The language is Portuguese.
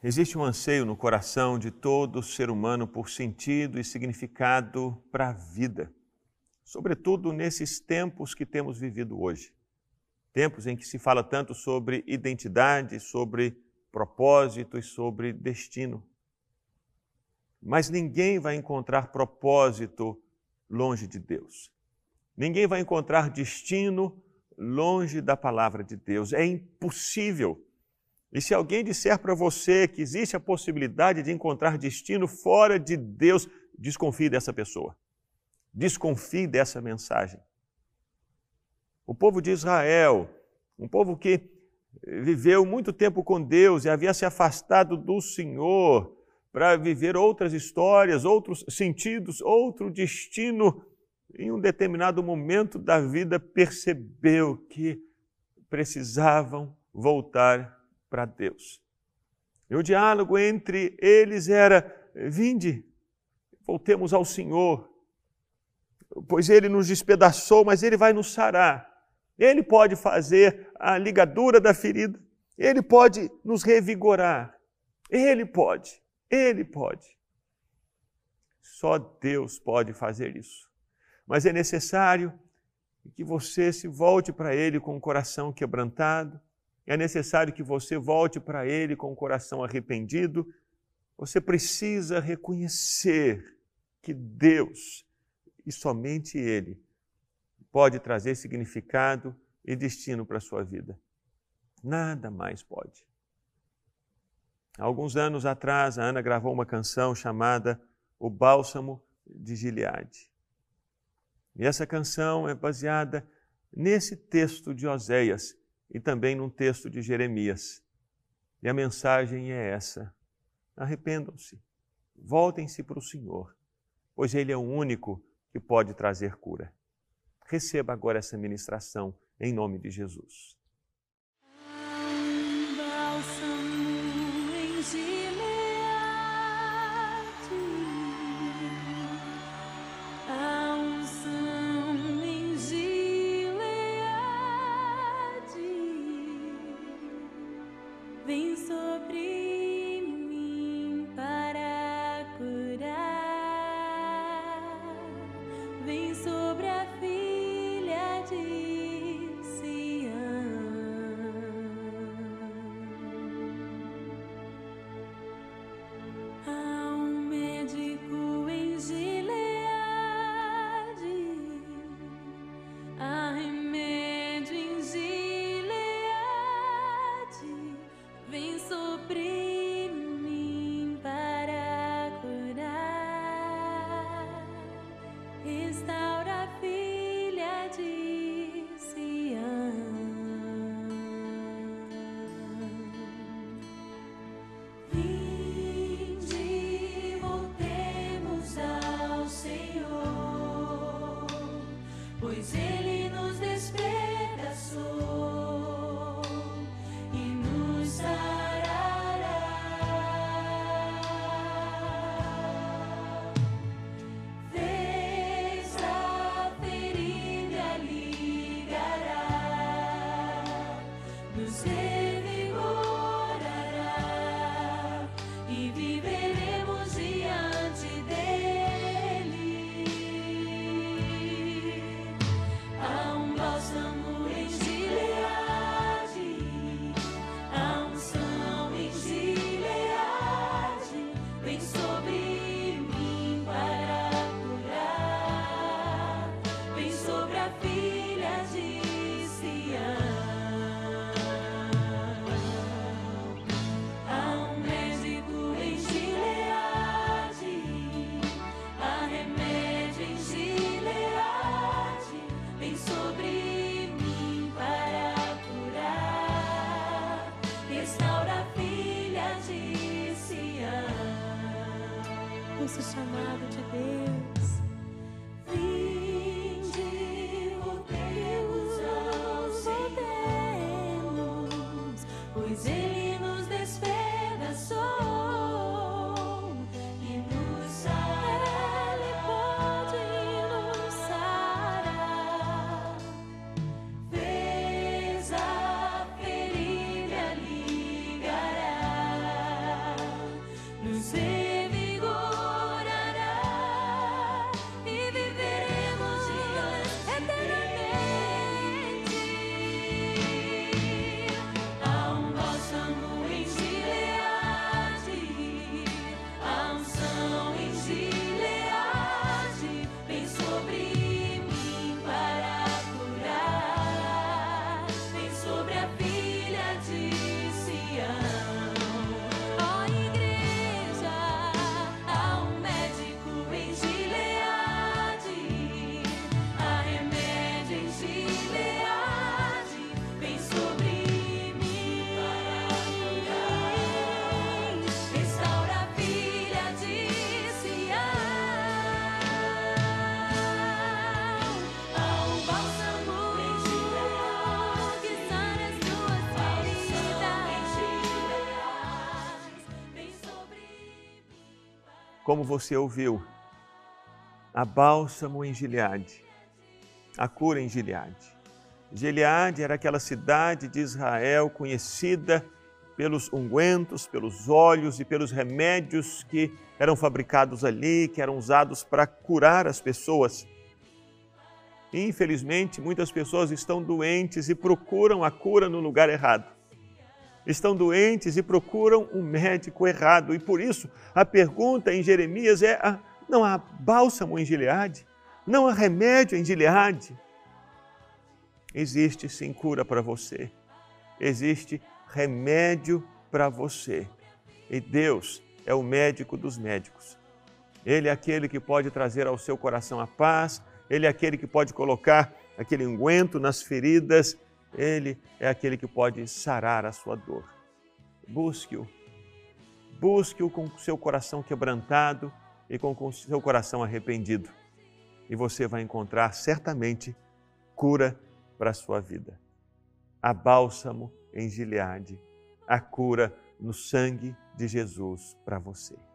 Existe um anseio no coração de todo ser humano por sentido e significado para a vida, sobretudo nesses tempos que temos vivido hoje. Tempos em que se fala tanto sobre identidade, sobre propósito e sobre destino. Mas ninguém vai encontrar propósito longe de Deus. Ninguém vai encontrar destino longe da palavra de Deus. É impossível. E se alguém disser para você que existe a possibilidade de encontrar destino fora de Deus, desconfie dessa pessoa. Desconfie dessa mensagem. O povo de Israel, um povo que viveu muito tempo com Deus e havia se afastado do Senhor para viver outras histórias, outros sentidos, outro destino, em um determinado momento da vida percebeu que precisavam voltar para Deus. E o diálogo entre eles era: vinde, voltemos ao Senhor, pois Ele nos despedaçou, mas Ele vai nos sarar. Ele pode fazer a ligadura da ferida, Ele pode nos revigorar, Ele pode, Ele pode. Só Deus pode fazer isso. Mas é necessário que você se volte para Ele com o coração quebrantado, é necessário que você volte para Ele com o coração arrependido. Você precisa reconhecer que Deus e somente Ele pode trazer significado e destino para a sua vida. Nada mais pode. Alguns anos atrás, a Ana gravou uma canção chamada O Bálsamo de Gileade. E essa canção é baseada nesse texto de Oséias, e também num texto de Jeremias. E a mensagem é essa: arrependam-se, voltem-se para o Senhor, pois Ele é o único que pode trazer cura. Receba agora essa ministração em nome de Jesus. sobre como você ouviu, a bálsamo em Gileade, a cura em Gileade. Gileade era aquela cidade de Israel conhecida pelos ungüentos, pelos óleos e pelos remédios que eram fabricados ali, que eram usados para curar as pessoas. Infelizmente, muitas pessoas estão doentes e procuram a cura no lugar errado. Estão doentes e procuram um médico errado. E por isso, a pergunta em Jeremias é: ah, não há bálsamo em Gileade? Não há remédio em Gileade? Existe sim cura para você. Existe remédio para você. E Deus é o médico dos médicos. Ele é aquele que pode trazer ao seu coração a paz, ele é aquele que pode colocar aquele unguento nas feridas, ele é aquele que pode sarar a sua dor. Busque-o. Busque-o com seu coração quebrantado e com seu coração arrependido. E você vai encontrar certamente cura para a sua vida. Há bálsamo em Gileade, a cura no sangue de Jesus para você.